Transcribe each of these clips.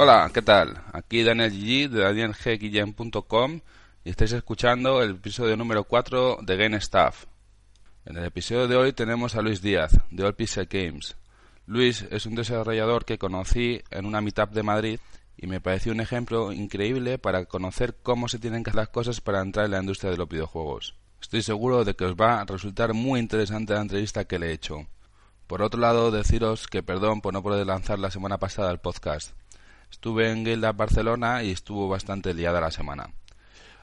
Hola, ¿qué tal? Aquí Daniel G de danielgguillem.com y estáis escuchando el episodio número 4 de Game Staff. En el episodio de hoy tenemos a Luis Díaz, de All Pixel Games. Luis es un desarrollador que conocí en una meetup de Madrid y me pareció un ejemplo increíble para conocer cómo se tienen que hacer las cosas para entrar en la industria de los videojuegos. Estoy seguro de que os va a resultar muy interesante la entrevista que le he hecho. Por otro lado, deciros que perdón por no poder lanzar la semana pasada el podcast. Estuve en Guild Barcelona y estuvo bastante liada la semana.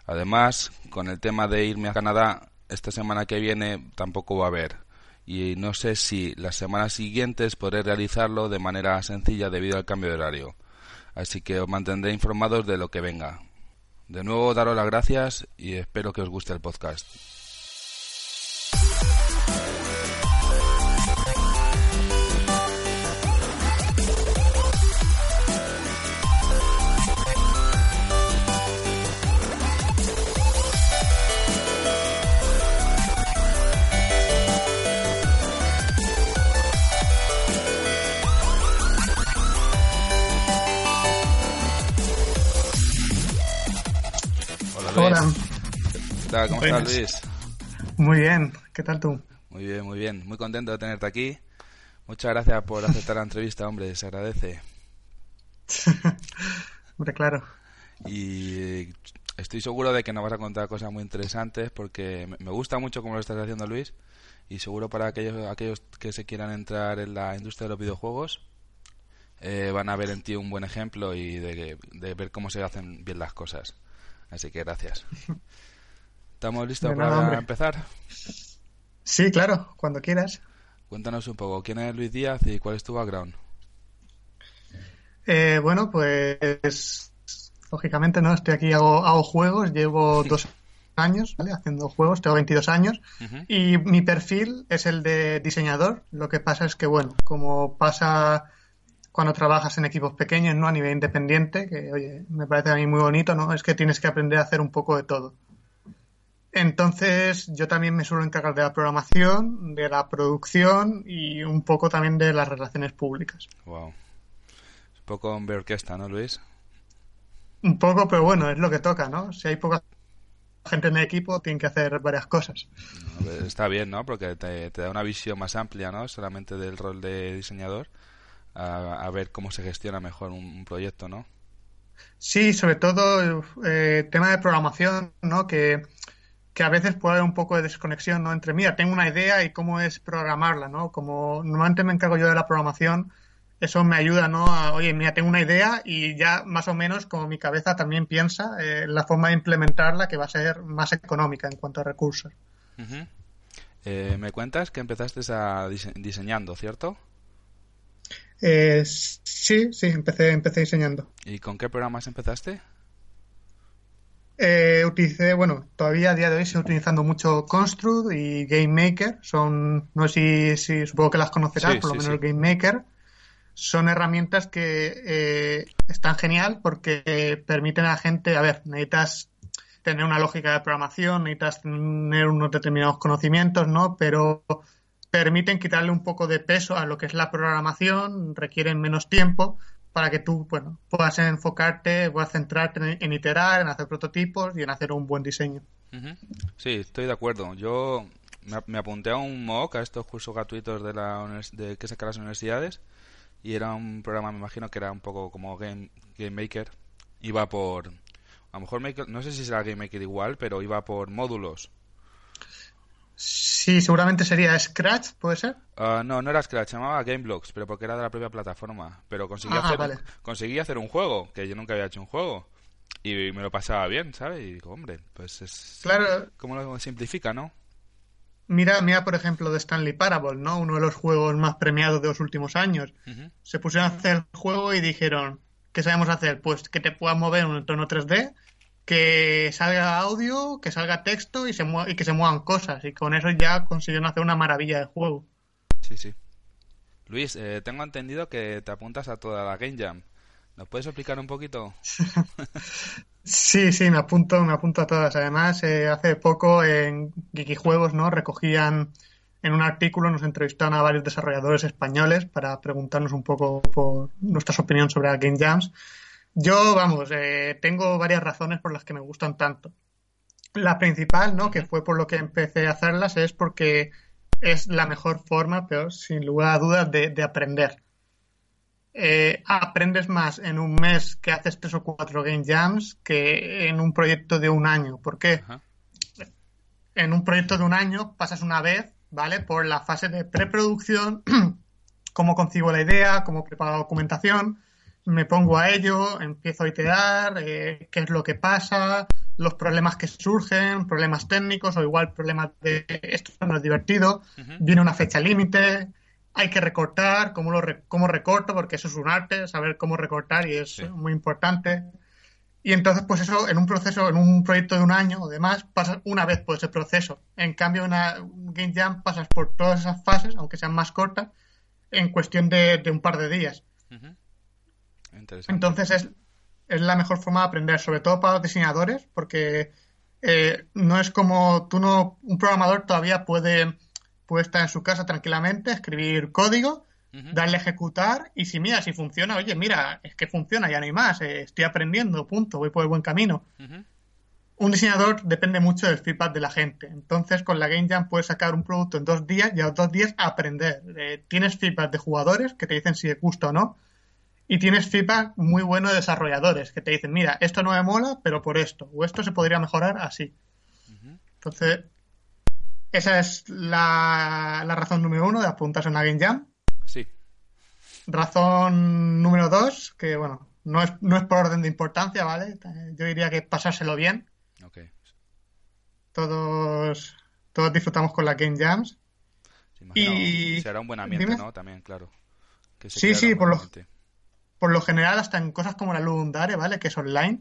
Además, con el tema de irme a Canadá, esta semana que viene tampoco va a haber. Y no sé si las semanas siguientes podré realizarlo de manera sencilla debido al cambio de horario. Así que os mantendré informados de lo que venga. De nuevo, daros las gracias y espero que os guste el podcast. Hola. ¿Qué tal? ¿Cómo estás, Luis? Muy bien. ¿Qué tal tú? Muy bien, muy bien. Muy contento de tenerte aquí. Muchas gracias por aceptar la entrevista, hombre. Se agradece. hombre, claro. Y estoy seguro de que nos vas a contar cosas muy interesantes porque me gusta mucho cómo lo estás haciendo, Luis. Y seguro para aquellos, aquellos que se quieran entrar en la industria de los videojuegos, eh, van a ver en ti un buen ejemplo y de, de ver cómo se hacen bien las cosas. Así que gracias. ¿Estamos listos para empezar? Sí, claro, cuando quieras. Cuéntanos un poco, ¿quién es Luis Díaz y cuál es tu background? Eh, bueno, pues lógicamente no, estoy aquí, hago, hago juegos, llevo dos años ¿vale? haciendo juegos, tengo 22 años y mi perfil es el de diseñador. Lo que pasa es que, bueno, como pasa cuando trabajas en equipos pequeños, ¿no? A nivel independiente, que, oye, me parece a mí muy bonito, ¿no? Es que tienes que aprender a hacer un poco de todo. Entonces, yo también me suelo encargar de la programación, de la producción y un poco también de las relaciones públicas. Wow. Es un poco hombre orquesta, ¿no, Luis? Un poco, pero bueno, es lo que toca, ¿no? Si hay poca gente en el equipo, tienen que hacer varias cosas. Está bien, ¿no? Porque te, te da una visión más amplia, ¿no? Solamente del rol de diseñador a, ver cómo se gestiona mejor un, proyecto, ¿no? Sí, sobre todo eh, tema de programación, ¿no? Que, a veces puede haber un poco de desconexión, ¿no? Entre, mira, tengo una idea y cómo es programarla, ¿no? Como normalmente me encargo yo de la programación, eso me ayuda, ¿no? A, oye, mira, tengo una idea y ya más o menos como mi cabeza también piensa eh, la forma de implementarla que va a ser más económica en cuanto a recursos. Eh, me cuentas que empezaste a diseñando, ¿cierto? Eh, sí, sí, empecé, empecé diseñando. ¿Y con qué programas empezaste? Eh, utilicé, bueno, todavía a día de hoy sigo utilizando mucho Construct y GameMaker. Son, no sé si, supongo que las conocerás, por lo menos GameMaker. Son herramientas que eh, están genial porque permiten a la gente, a ver, necesitas tener una lógica de programación, necesitas tener unos determinados conocimientos, ¿no? Pero permiten quitarle un poco de peso a lo que es la programación, requieren menos tiempo para que tú bueno, puedas enfocarte, puedas centrarte en, iterar, en hacer prototipos y en hacer un buen diseño. Sí, estoy de acuerdo. Yo me, apunté a un MOOC, a estos cursos gratuitos de, la de que sacan las universidades, y era un programa, me imagino que era un poco como Game, Game Maker. Iba por. A lo mejor, no sé si será Game Maker igual, pero iba por módulos. Sí, seguramente sería Scratch, ¿puede ser? Ah, no, no era Scratch, se llamaba Gameblocks, pero porque era de la propia plataforma. Pero conseguí, ah, hacer, conseguí hacer un juego, que yo nunca había hecho un juego. Y me lo pasaba bien, ¿sabes? Y digo, hombre, pues es... Claro. ¿Cómo lo simplifica, no? Mira, mira, por ejemplo, de Stanley Parable, ¿no? Uno de los juegos más premiados de los últimos años. Se pusieron a hacer el juego y dijeron, ¿qué sabemos hacer? Pues que te puedas mover en un entorno 3D que salga audio, que salga texto y, se y que se muevan cosas. Y con eso ya consiguieron hacer una maravilla de juego. Sí, sí. Luis, eh, tengo entendido que te apuntas a toda la Game Jam. ¿Nos puedes explicar un poquito? sí, sí, me apunto, me apunto a todas. Además, eh, hace poco en Geeky Juegos, ¿no? Recogían en un artículo, nos entrevistaron a varios desarrolladores españoles para preguntarnos un poco por nuestras opiniones sobre las Game Jams Yo, vamos, eh, tengo varias razones por las que me gustan tanto. La principal, ¿no? Que fue por lo que empecé a hacerlas, es porque es la mejor forma, pero sin lugar a dudas, de, aprender. Eh, aprendes más en un mes que haces tres o cuatro game jams que en un proyecto de un año. ¿Por qué? En un proyecto de un año pasas una vez, ¿vale? Por la fase de preproducción, cómo concibo la idea, cómo preparo la documentación, me pongo a ello, empiezo a iterar, eh, qué es lo que pasa, los problemas que surgen, problemas técnicos o igual problemas de esto no es divertido, viene una fecha límite, hay que recortar, cómo, lo cómo recorto, porque eso es un arte, saber cómo recortar y es muy importante. Y entonces, pues eso, en un proceso, en un proyecto de un año o demás, pasas una vez por ese proceso. En cambio, en una Game Jam pasas por todas esas fases, aunque sean más cortas, en cuestión de, un par de días. Entonces es, es la mejor forma de aprender, sobre todo para los diseñadores, porque eh, no es como tú no, un programador todavía puede, puede estar en su casa tranquilamente, escribir código, darle a ejecutar y si mira, si funciona, oye, mira, es que funciona, ya no hay más, eh, estoy aprendiendo, punto, voy por el buen camino. Un diseñador depende mucho del feedback de la gente. Entonces, con la Game Jam puedes sacar un producto en dos días y a los dos días aprender. Eh, tienes feedback de jugadores que te dicen si te gusta o no y tienes feedback muy bueno de desarrolladores que te dicen, mira, esto no me mola, pero por esto, o esto se podría mejorar así. Entonces, esa es la, razón número uno de apuntarse a una Game Jam. Sí. Razón número dos, que bueno, no es, no es por orden de importancia, ¿vale? Yo diría que pasárselo bien. Ok. Todos, todos disfrutamos con las Game Jams. y será un buen ambiente, ¿no? También, claro. sí, sí, por lo, por lo general, hasta en cosas como la Lundare, ¿vale? Que es online,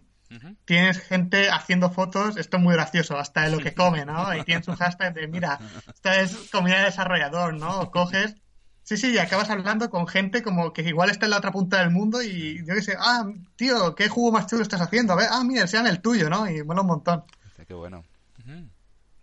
tienes gente haciendo fotos, esto es muy gracioso, hasta de lo que come, ¿no? Y tienes un hashtag de, mira, esta es comida de desarrollador, ¿no? coges, sí, sí, y acabas hablando con gente como que igual está en la otra punta del mundo y yo qué sé, ah, tío, ¿qué jugo más chulo estás haciendo? A ver, ah, mira, sean el tuyo, ¿no? Y mola un montón. Qué bueno.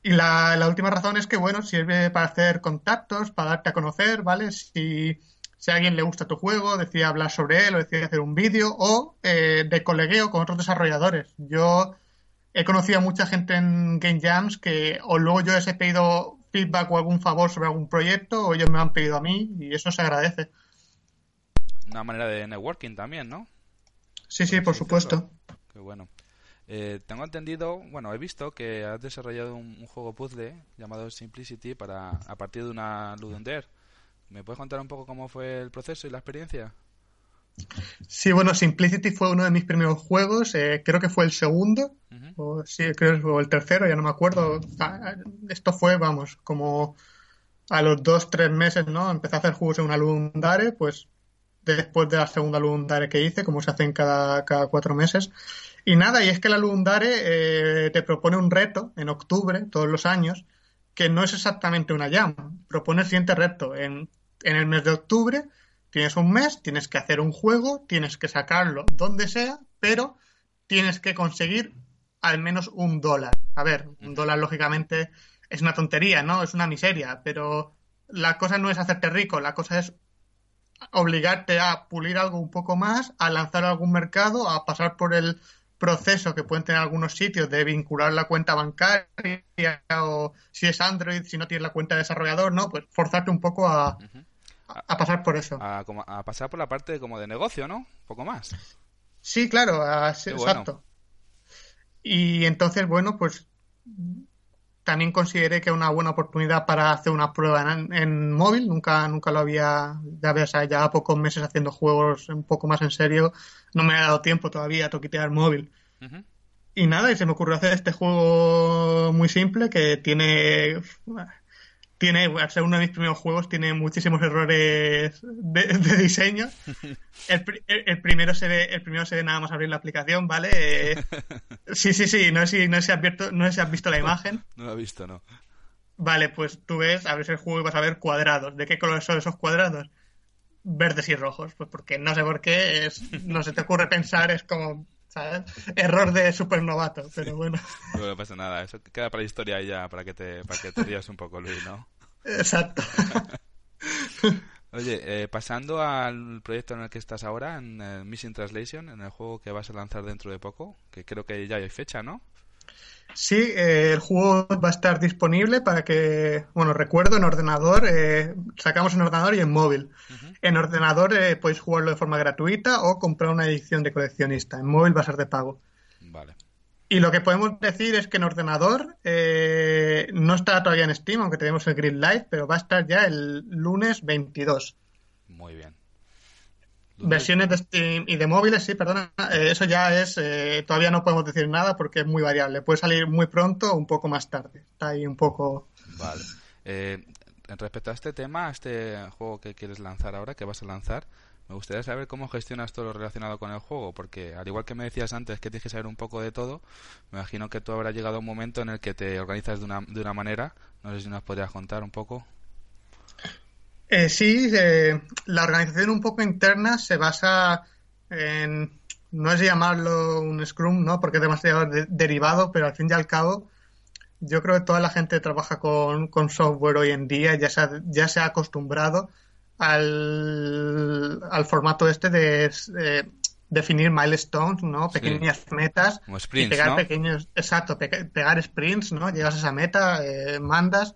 Y la, la, última razón es que, bueno, sirve para hacer contactos, para darte a conocer, ¿vale? Si si a alguien le gusta tu juego, decide hablar sobre él o decide hacer un vídeo o eh, de colegueo con otros desarrolladores. Yo he conocido a mucha gente en Game Jams que o luego yo les he pedido feedback o algún favor sobre algún proyecto o ellos me han pedido a mí y eso se agradece. Una manera de networking también, ¿no? Sí, sí, por supuesto. Qué bueno. Eh, tengo entendido, bueno, he visto que has desarrollado un, juego puzzle llamado Simplicity para a partir de una Ludendare. ¿Me puedes contar un poco cómo fue el proceso y la experiencia? Sí, bueno, Simplicity fue uno de mis primeros juegos, eh, creo que fue el segundo, o sí, creo que fue el tercero, ya no me acuerdo. Ah, esto fue, vamos, como a los dos, tres meses, ¿no? Empecé a hacer juegos en una Lundare, pues después de la segunda Lundare que hice, como se hacen cada, cada cuatro meses. Y nada, y es que la Lundare eh, te propone un reto en octubre, todos los años, que no es exactamente una jam. Propone el siguiente reto. En en el mes de octubre tienes un mes, tienes que hacer un juego, tienes que sacarlo donde sea, pero tienes que conseguir al menos un dólar. A ver, un dólar lógicamente es una tontería, ¿no? Es una miseria, pero la cosa no es hacerte rico, la cosa es obligarte a pulir algo un poco más, a lanzar algún mercado, a pasar por el proceso que pueden tener algunos sitios de vincular la cuenta bancaria o si es Android, si no tienes la cuenta de desarrollador, ¿no? Pues forzarte un poco a, a pasar por eso. A, pasar por la parte como de negocio, ¿no? Un poco más. Sí, claro, exacto. Y entonces, bueno, pues también consideré que era una buena oportunidad para hacer una prueba en, móvil. Nunca, nunca lo había, ya ves, ya pocos meses haciendo juegos un poco más en serio. No me ha dado tiempo todavía a toquetear móvil. Y nada, y se me ocurrió hacer este juego muy simple que tiene tiene, al ser uno de mis primeros juegos, tiene muchísimos errores de, diseño. El, primero se ve, el primero se ve nada más abrir la aplicación, ¿vale? Eh, sí, sí, sí, no sé, si, no, sé si no has visto la imagen. No lo he visto, no. Vale, pues tú ves, abres el juego y vas a ver cuadrados. ¿De qué color son esos cuadrados? Verdes y rojos. Pues porque no sé por qué, es, no se te ocurre pensar, es como ¿sabes? Error de supernovato, pero bueno. No, pasa nada, eso queda para la historia ya, para que te, para que te rías un poco, Luis, ¿no? Exacto. Oye, eh, pasando al proyecto en el que estás ahora, en el Missing Translation, en el juego que vas a lanzar dentro de poco, que creo que ya hay fecha, ¿no? Sí, eh, el juego va a estar disponible para que, bueno, recuerdo en ordenador, eh, sacamos en ordenador y en móvil. En ordenador eh, podéis jugarlo de forma gratuita o comprar una edición de coleccionista. En móvil va a ser de pago. Vale. Y lo que podemos decir es que en ordenador eh, no está todavía en Steam, aunque tenemos el Green Light, pero va a estar ya el lunes 22. Muy bien. Versiones de Steam y de móviles, sí, perdona. Eh, eso ya es, eh, todavía no podemos decir nada porque es muy variable. Puede salir muy pronto o un poco más tarde. Está ahí un poco. Vale. respecto a este tema, a este juego que quieres lanzar ahora, que vas a lanzar, me gustaría saber cómo gestionas todo lo relacionado con el juego, porque al igual que me decías antes que tienes que saber un poco de todo, me imagino que tú habrá llegado un momento en el que te organizas de una, de una manera. No sé si nos podrías contar un poco. Eh, sí, eh, la organización un poco interna se basa en, no es llamarlo un Scrum, ¿no? porque es demasiado derivado, pero al fin y al cabo yo creo que toda la gente que trabaja con, con software hoy en día ya se ya se ha acostumbrado al, al formato este de definir milestones, ¿no? Pequeñas metas. y pegar pequeños, exacto, pegar sprints, ¿no? Llegas a esa meta, eh, mandas.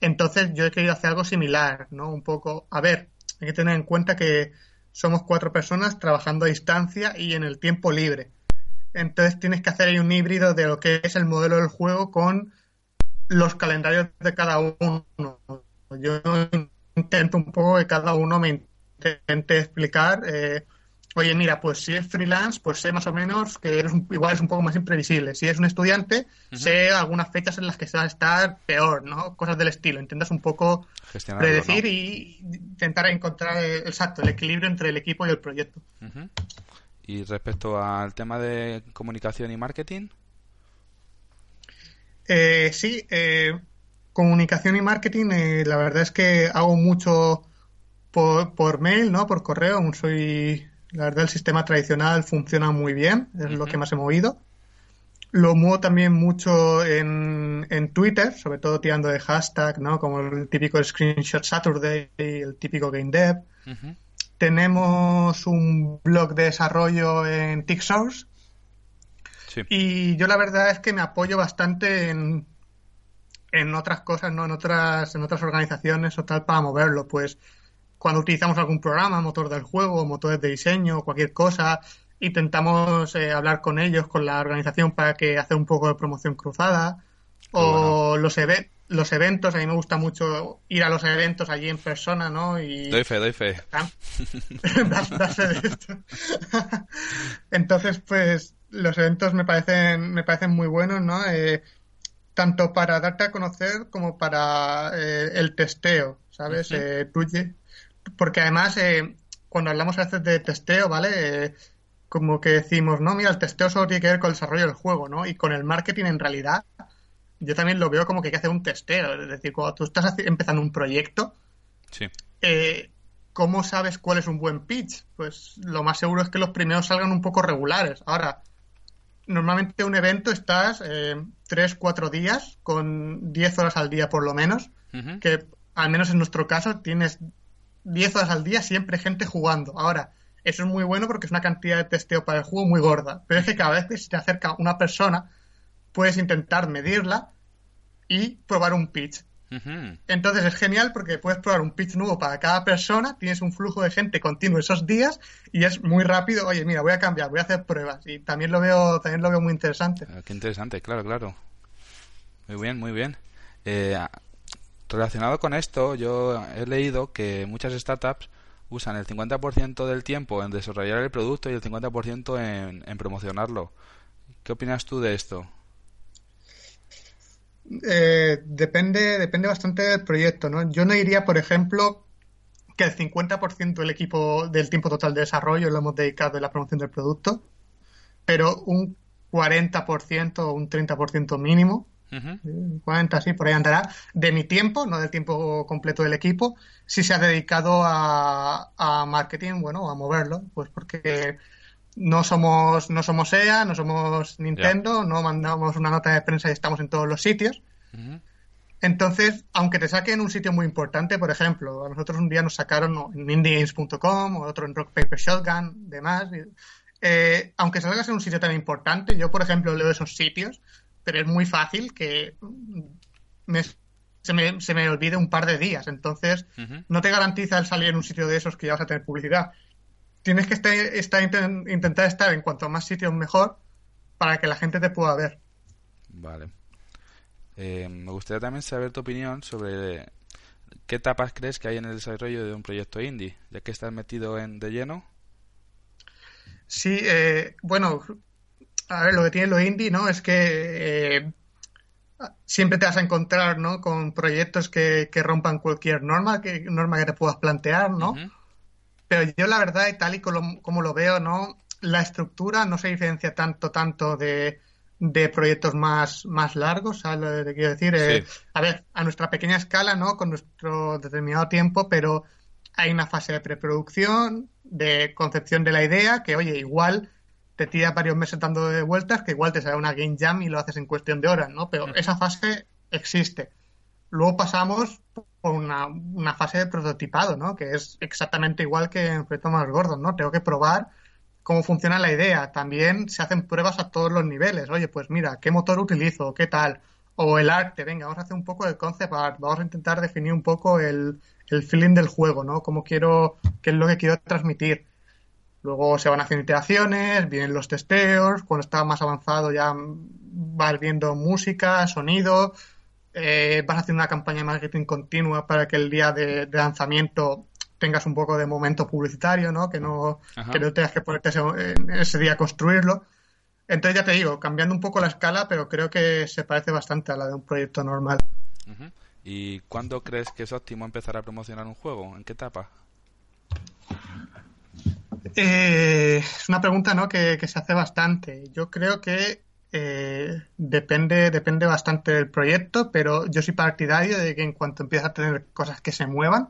Entonces yo he querido hacer algo similar, ¿no? Un poco, a ver, hay que tener en cuenta que somos cuatro personas trabajando a distancia y en el tiempo libre. Entonces tienes que hacer ahí un híbrido de lo que es el modelo del juego con los calendarios de cada uno. Yo intento un poco que cada uno me intente explicar, eh, oye, mira, pues si es freelance, pues sé más o menos que eres igual es un poco más imprevisible. Si es un estudiante, sé algunas fechas en las que se va a estar peor, ¿no? Cosas del estilo. Intentas un poco predecir y intentar encontrar, el, exacto, el equilibrio entre el equipo y el proyecto. Y respecto al tema de comunicación y marketing. Eh, sí, eh, comunicación y marketing, eh, la verdad es que hago mucho por, mail, ¿no? Por correo. Aún soy, la verdad, el sistema tradicional funciona muy bien, es lo que más he movido. Lo muevo también mucho en, en Twitter, sobre todo tirando de hashtag, ¿no? Como el típico Screenshot Saturday, el típico Game Dev. Tenemos un blog de desarrollo en TickSource. Y yo la verdad es que me apoyo bastante en en otras cosas, ¿no? En otras, en otras organizaciones o tal para moverlo. Pues cuando utilizamos algún programa, motor del juego, motores de diseño, cualquier cosa, intentamos eh, hablar con ellos, con la organización para que hacer un poco de promoción cruzada. O los, los eventos, a mí me gusta mucho ir a los eventos allí en persona, ¿no? Y... Doy fe, doy fe. Entonces, pues los eventos me parecen, me parecen muy buenos, ¿no? Eh, tanto para darte a conocer como para eh, el testeo, ¿sabes? Eh, porque además, eh, cuando hablamos a veces de testeo, ¿vale? como que decimos, no, mira, el testeo solo tiene que ver con el desarrollo del juego, ¿no? Y con el marketing, en realidad, yo también lo veo como que hay que hacer un testeo. Es decir, cuando tú estás empezando un proyecto, sí. ¿cómo sabes cuál es un buen pitch? Pues lo más seguro es que los primeros salgan un poco regulares. Ahora, normalmente un evento estás eh, tres, cuatro días con 10 horas al día por lo menos, que al menos en nuestro caso tienes 10 horas al día siempre gente jugando. Ahora, eso es muy bueno porque es una cantidad de testeo para el juego muy gorda, pero es que cada vez que se te acerca una persona, puedes intentar medirla y probar un pitch. Entonces es genial porque puedes probar un pitch nuevo para cada persona, tienes un flujo de gente continuo esos días y es muy rápido. Oye, mira, voy a cambiar, voy a hacer pruebas y también lo veo, también lo veo muy interesante. Ah, qué interesante, claro, claro. Muy bien, muy bien. Eh, relacionado con esto, yo he leído que muchas startups usan el 50% del tiempo en desarrollar el producto y el 50% en, en promocionarlo. ¿Qué opinas tú de esto? Eh, depende, depende bastante del proyecto, ¿no? Yo no diría, por ejemplo, que el 50% del equipo del tiempo total de desarrollo lo hemos dedicado a la promoción del producto, pero un 40% o un 30% mínimo, 40 sí, por ahí andará, de mi tiempo, no del tiempo completo del equipo, si se ha dedicado a, a marketing, bueno, a moverlo, pues porque no somos, no somos EA, no somos Nintendo, no mandamos una nota de prensa y estamos en todos los sitios. Entonces, aunque te saquen un sitio muy importante, por ejemplo, a nosotros un día nos sacaron en indiegames.com o otro en Rock Paper Shotgun, demás. Eh, aunque salgas en un sitio tan importante, yo, por ejemplo, leo esos sitios, pero es muy fácil que se, me, olvide un par de días. Entonces, no te garantiza el salir en un sitio de esos que ya vas a tener publicidad. Tienes que estar, intentar estar en cuanto más sitios mejor para que la gente te pueda ver. Vale. Eh, me gustaría también saber tu opinión sobre qué etapas crees que hay en el desarrollo de un proyecto indie, ya que estás metido en de lleno. Sí, eh, bueno, a ver, lo que tiene lo indie, ¿no? Es que eh, siempre te vas a encontrar, ¿no? Con proyectos que, rompan cualquier norma, que norma que te puedas plantear, ¿no? Pero yo la verdad, y tal y como, como, lo veo, ¿no? La estructura no se diferencia tanto, tanto de, de proyectos más, más largos, ¿sabes lo que quiero decir? Eh, a ver, a nuestra pequeña escala, ¿no? Con nuestro determinado tiempo, pero hay una fase de preproducción, de concepción de la idea, que oye, igual te tira varios meses dando de vueltas, que igual te sale una game jam y lo haces en cuestión de horas, ¿no? Pero esa fase existe. Luego pasamos por una, una, fase de prototipado, ¿no? Que es exactamente igual que en proyectos más gordos, ¿no? Tengo que probar cómo funciona la idea. También se hacen pruebas a todos los niveles. Oye, pues mira, ¿qué motor utilizo? ¿Qué tal? O el arte, venga, vamos a hacer un poco de concept art, vamos a intentar definir un poco el, el feeling del juego, ¿no? Cómo quiero, qué es lo que quiero transmitir. Luego se van haciendo iteraciones, vienen los testeos, cuando está más avanzado ya vas viendo música, sonido, eh, vas haciendo una campaña de marketing continua para que el día de lanzamiento tengas un poco de momento publicitario, ¿no? Que no, que no tengas que ponerte ese, ese, día a construirlo. Entonces ya te digo, cambiando un poco la escala, pero creo que se parece bastante a la de un proyecto normal. ¿Y cuándo crees que es óptimo empezar a promocionar un juego? ¿En qué etapa? Eh, es una pregunta ¿no? que, se hace bastante. Yo creo que eh, depende, depende bastante del proyecto, pero yo soy partidario de que en cuanto empiezas a tener cosas que se muevan,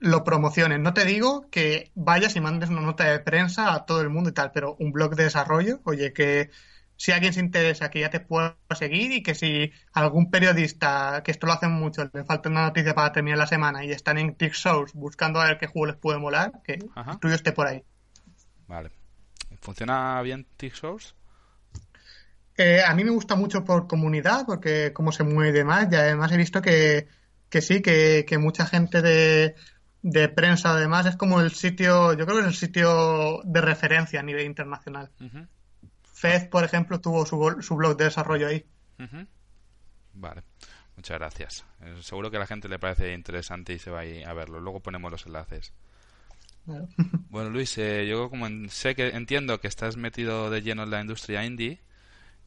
lo promociones. No te digo que vayas y mandes una nota de prensa a todo el mundo y tal, pero un blog de desarrollo, oye, que si alguien se interesa, que ya te pueda seguir y que si algún periodista, que esto lo hacen mucho, le falta una noticia para terminar la semana y están en Tick buscando a ver qué juego les puede molar, que el tuyo esté por ahí. Vale. ¿Funciona bien Tick eh, a mí me gusta mucho por comunidad, porque cómo se mueve y demás, y además he visto que que sí, que, mucha gente de, prensa además es como el sitio, yo creo que es el sitio de referencia a nivel internacional. Fez, por ejemplo, tuvo su, su blog de desarrollo ahí. Vale, muchas gracias. Eh, seguro que a la gente le parece interesante y se va a, a verlo. Luego ponemos los enlaces. Bueno, Luis, eh, yo como sé que entiendo que estás metido de lleno en la industria indie,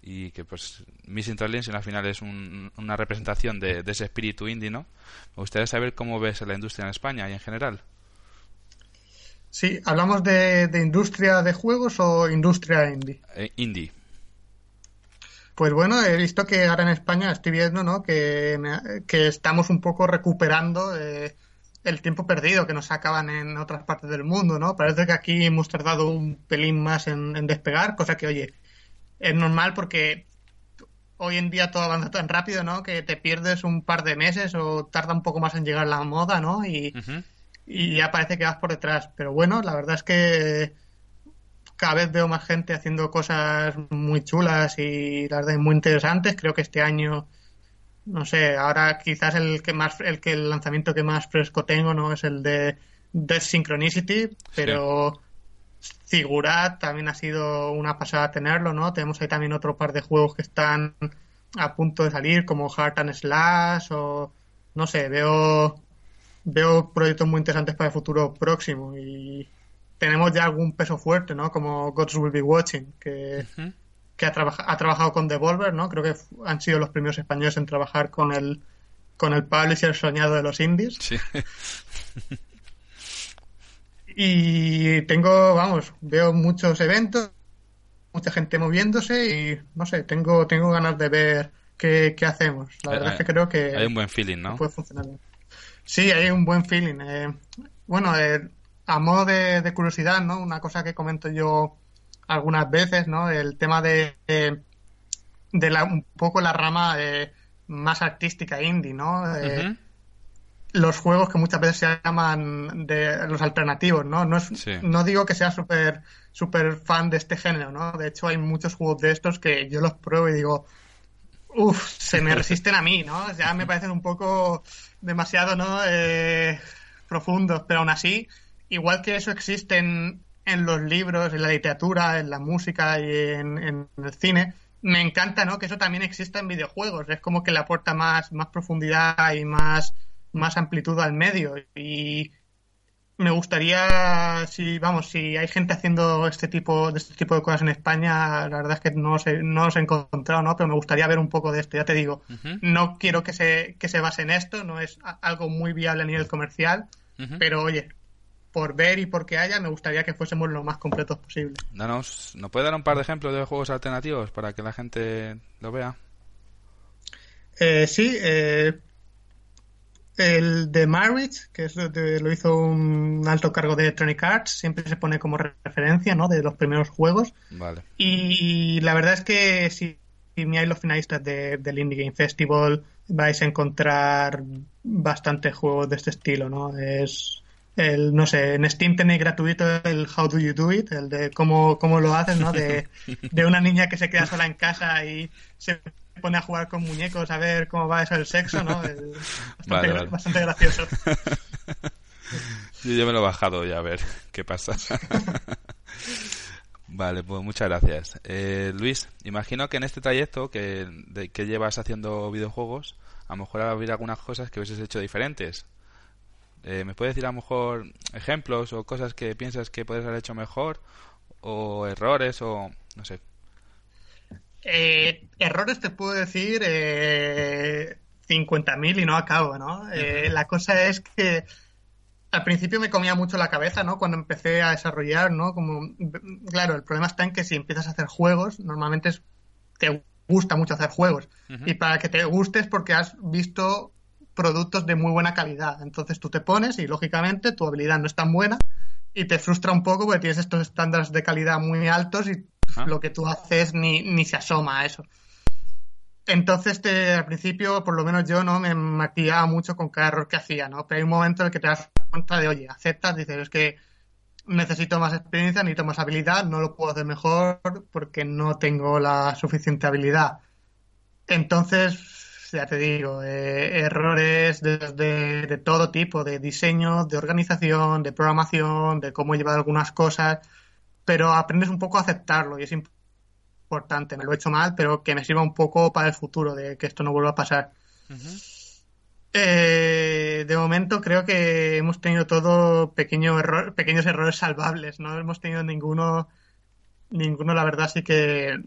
y que pues Missing Translation al final es una representación de, ese espíritu indie, ¿no? Me gustaría saber cómo ves la industria en España y en general. Sí, ¿hablamos de, industria de juegos o industria indie? Eh, indie. Pues bueno, he visto que ahora en España estoy viendo ¿no? que, que estamos un poco recuperando eh, el tiempo perdido que nos sacaban en otras partes del mundo, ¿no? Parece que aquí hemos tardado un pelín más en, en despegar, cosa que, oye, es normal porque hoy en día todo avanza tan rápido, ¿no? Que te pierdes un par de meses o tarda un poco más en llegar la moda, ¿no? Y, y ya parece que vas por detrás. Pero bueno, la verdad es que cada vez veo más gente haciendo cosas muy chulas y la verdad muy interesantes. Creo que este año, no sé, ahora quizás el que más, el que el lanzamiento que más fresco tengo, ¿no? Es el de Death Synchronicity, pero Figurat también ha sido una pasada tenerlo, ¿no? Tenemos ahí también otro par de juegos que están a punto de salir, como Heart and Slash, o no sé, veo, veo proyectos muy interesantes para el futuro próximo y tenemos ya algún peso fuerte, ¿no? Como Gods Will Be Watching, que, que ha, ha trabajado con Devolver, ¿no? Creo que han sido los primeros españoles en trabajar con el, con el publisher soñado de los indies. Sí. Y tengo, vamos, veo muchos eventos, mucha gente moviéndose y no sé, tengo, tengo ganas de ver qué, hacemos. La verdad es que creo que. Hay un buen feeling, ¿no? Puede funcionar bien. Sí, hay un buen feeling. Eh, bueno, eh, a modo de, curiosidad, ¿no? Una cosa que comento yo algunas veces, ¿no? El tema de, de, la, un poco la rama más artística indie, ¿no? Eh, los juegos que muchas veces se llaman de los alternativos, ¿no? No, no digo que sea súper super fan de este género, ¿no? De hecho, hay muchos juegos de estos que yo los pruebo y digo, uff, se me resisten a mí, ¿no? Ya me parecen un poco demasiado, ¿no? Eh, profundos, pero aún así, igual que eso existe en, los libros, en la literatura, en la música y en, el cine, me encanta, ¿no? Que eso también exista en videojuegos. Es como que le aporta más, más profundidad y más, más amplitud al medio. Y me gustaría, si vamos, si hay gente haciendo este tipo de este tipo de cosas en España, la verdad es que no los he, no he encontrado, ¿no? Pero me gustaría ver un poco de esto. Ya te digo, no quiero que se, que se base en esto, no es algo muy viable a nivel comercial, pero oye, por ver y por que haya, me gustaría que fuésemos lo más completos posible. Danos, ¿nos puede dar un par de ejemplos de juegos alternativos para que la gente lo vea? Eh, sí, eh, el de Marriage, que es lo hizo un alto cargo de Electronic Arts, siempre se pone como referencia, ¿no? De los primeros juegos. Vale. Y la verdad es que si, miráis los finalistas del Indie Game Festival, vais a encontrar bastantes juegos de este estilo, ¿no? Es el, no sé, en Steam tenéis gratuito el How Do You Do It, el de cómo, cómo lo haces, ¿no? De, de una niña que se queda sola en casa y se pone a jugar con muñecos a ver cómo va eso del sexo, ¿no? bastante, gracioso. Yo me lo he bajado ya a ver qué pasa. vale, pues muchas gracias. Eh, Luis, imagino que en este trayecto que, que llevas haciendo videojuegos, a lo mejor habrá algunas cosas que hubieses hecho diferentes. Eh, ¿Me puedes decir a lo mejor ejemplos o cosas que piensas que puedes haber hecho mejor? ¿O errores o no sé? Eh, errores te puedo decir eh, 50.000 y no acabo, ¿no? Eh, la cosa es que al principio me comía mucho la cabeza, ¿no? Cuando empecé a desarrollar, ¿no? Como, claro, el problema está en que si empiezas a hacer juegos, normalmente te gusta mucho hacer juegos. Y para que te guste es porque has visto productos de muy buena calidad. Entonces tú te pones y, lógicamente, tu habilidad no es tan buena y te frustra un poco porque tienes estos estándares de calidad muy altos y lo que tú haces ni, ni se asoma a eso. Entonces, te, al principio, por lo menos yo, no me maquillaba mucho con cada error que hacía, ¿no? Pero hay un momento en el que te das cuenta de, oye, aceptas, dices, es que necesito más experiencia, necesito más habilidad, no lo puedo hacer mejor porque no tengo la suficiente habilidad. Entonces, ya te digo, eh, errores de, de, todo tipo, de diseño, de organización, de programación, de cómo llevar algunas cosas pero aprendes un poco a aceptarlo y es importante. Me lo he hecho mal, pero que me sirva un poco para el futuro, de que esto no vuelva a pasar. Eh, de momento creo que hemos tenido todo pequeño error, pequeños errores salvables, no hemos tenido ninguno, ninguno la verdad sí que,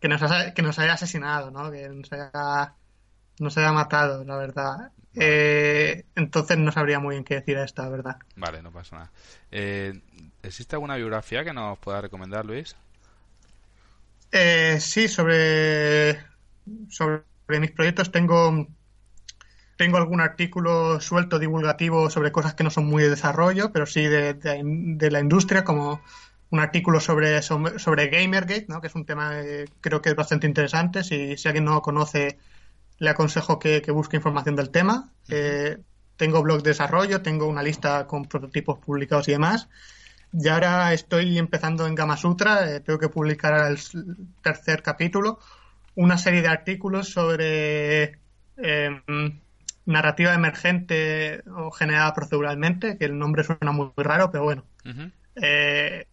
que, nos, que nos haya asesinado, ¿no? que nos haya, nos haya matado, la verdad. Eh, entonces no sabría muy bien qué decir a esta, verdad. Vale, no pasa nada. Eh, ¿Existe alguna biografía que nos pueda recomendar, Luis? Eh, sí, sobre, sobre mis proyectos tengo, tengo algún artículo suelto divulgativo sobre cosas que no son muy de desarrollo, pero sí de, de, la industria, como un artículo sobre, sobre, Gamergate, ¿no? que es un tema que creo que es bastante interesante. Si, si alguien no lo conoce, le aconsejo que, busque información del tema. Eh, tengo blog de desarrollo, tengo una lista con prototipos publicados y demás. Y ahora estoy empezando en Gama Sutra, eh, tengo que publicar el tercer capítulo, una serie de artículos sobre em, narrativa emergente o generada proceduralmente, que el nombre suena muy, raro, pero bueno. Eh,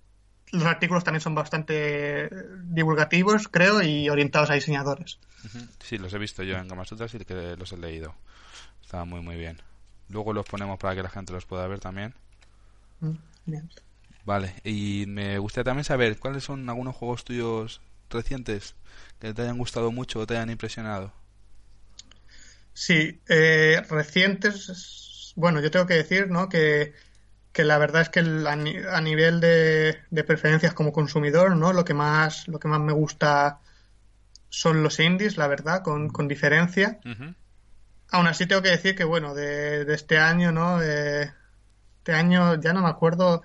los artículos también son bastante divulgativos, creo, y orientados a diseñadores. Sí, los he visto yo en Gama Sutra, sí que los he leído. Estaban muy, muy bien. Luego los ponemos para que la gente los pueda ver también. Mm, bien. Vale, y me gustaría también saber cuáles son algunos juegos tuyos recientes que te hayan gustado mucho o te hayan impresionado. Sí, eh, recientes, bueno, yo tengo que decir, ¿no? Que, la verdad es que a, nivel de, preferencias como consumidor, ¿no? Lo que más, lo que más me gusta son los indies, la verdad, con, con diferencia. Aún así tengo que decir que, bueno, de, este año, ¿no? Eh, este año ya no me acuerdo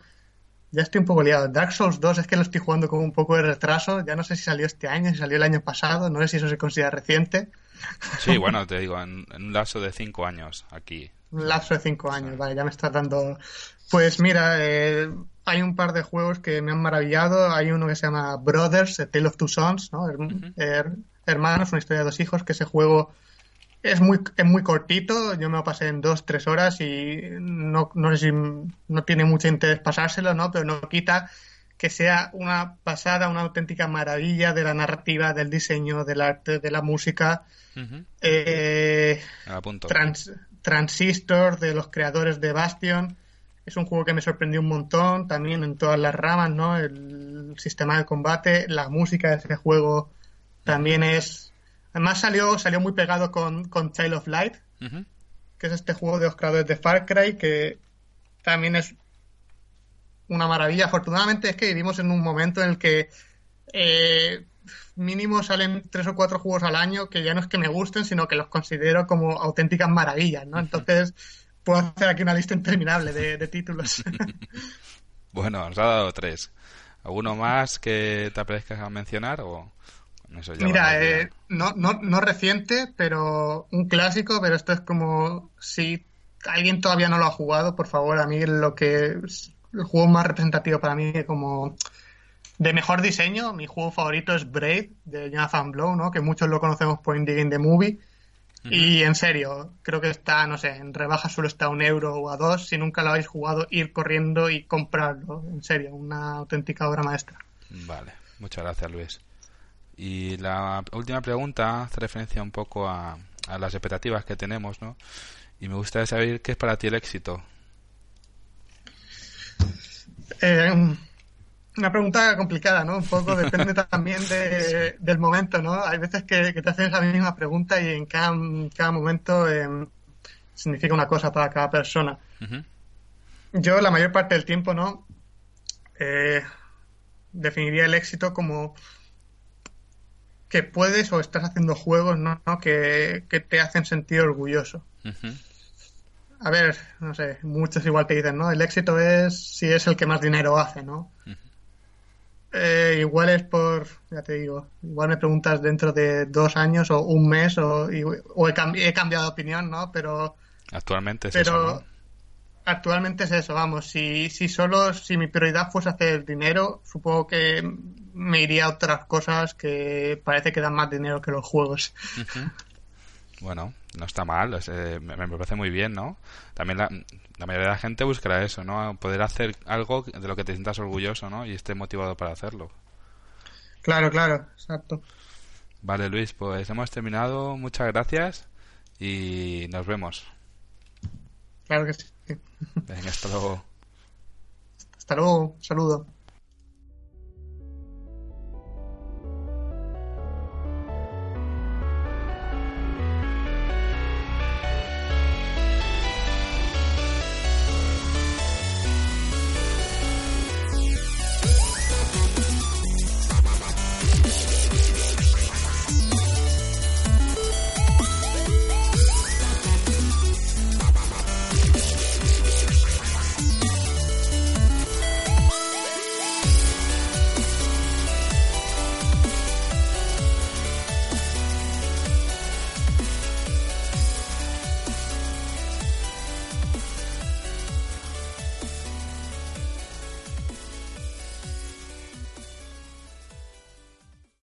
ya estoy un poco liado. Dark Souls 2 es que lo estoy jugando con un poco de retraso. Ya no sé si salió este año, si salió el año pasado. No sé si eso se considera reciente. Sí, bueno, te digo, en, un lapso de cinco años aquí. Un lapso de cinco años, vale, ya me estás dando... Pues mira, eh, hay un par de juegos que me han maravillado. Hay uno que se llama Brothers, A Tale of Two Sons, ¿no? hermanos, una historia de dos hijos, que ese juego es muy, es muy cortito. Yo me lo pasé en dos, tres horas y no, no sé si no tiene mucho interés pasárselo, ¿no? Pero no quita que sea una pasada, una auténtica maravilla de la narrativa, del diseño, del arte, de la música. Eh, Transistor, de los creadores de Bastion. Es un juego que me sorprendió un montón, también en todas las ramas, ¿no? El sistema de combate, la música de ese juego también es... Además salió, salió muy pegado con, con Child of Light, que es este juego de los creadores de Far Cry, que también es una maravilla. Afortunadamente es que vivimos en un momento en el que eh, mínimo salen tres o cuatro juegos al año que ya no es que me gusten, sino que los considero como auténticas maravillas, ¿no? Entonces puedo hacer aquí una lista interminable de, títulos. bueno, nos ha dado tres. ¿Alguno más que te apetezca mencionar o...? Mira, eh, no, no, no reciente, pero un clásico, pero esto es como si alguien todavía no lo ha jugado, por favor, a mí lo que el juego más representativo para mí como de mejor diseño, mi juego favorito es Brave de Jonathan Blow, ¿no? Que muchos lo conocemos por Indie Game The Movie. Y en serio, creo que está, no sé, en rebaja solo está un euro o a dos. Si nunca lo habéis jugado, ir corriendo y comprarlo. En serio, una auténtica obra maestra. Vale, muchas gracias Luis. Y la última pregunta hace referencia un poco a, a las expectativas que tenemos, ¿no? Y me gustaría saber qué es para ti el éxito. Eh, una pregunta complicada, ¿no? Un poco depende también del momento, ¿no? Hay veces que, te hacen esa misma pregunta y en cada, cada momento em, significa una cosa para cada persona. Yo la mayor parte del tiempo, ¿no? Eh, definiría el éxito como que puedes o estás haciendo juegos, ¿no? Que, te hacen sentir orgulloso a ver, no sé, muchos igual te dicen, ¿no? El éxito es si es el que más dinero hace, ¿no? Eh, igual es por, ya te digo, igual me preguntas dentro de dos años o un mes o, o he, cambiado de opinión, ¿no? Pero... Actualmente es eso, Actualmente es eso, vamos, si, si solo, si mi prioridad fuese hacer dinero, supongo que me iría a otras cosas que parece que dan más dinero que los juegos. Bueno, no está mal, me, parece muy bien, ¿no? También la, mayoría de la gente buscará eso, ¿no? Poder hacer algo de lo que te sientas orgulloso, ¿no? Y esté motivado para hacerlo. Claro, claro, exacto. Vale, Luis, pues hemos terminado. Muchas gracias y nos vemos. Claro que sí. Venga, hasta luego. Hasta luego, saludo.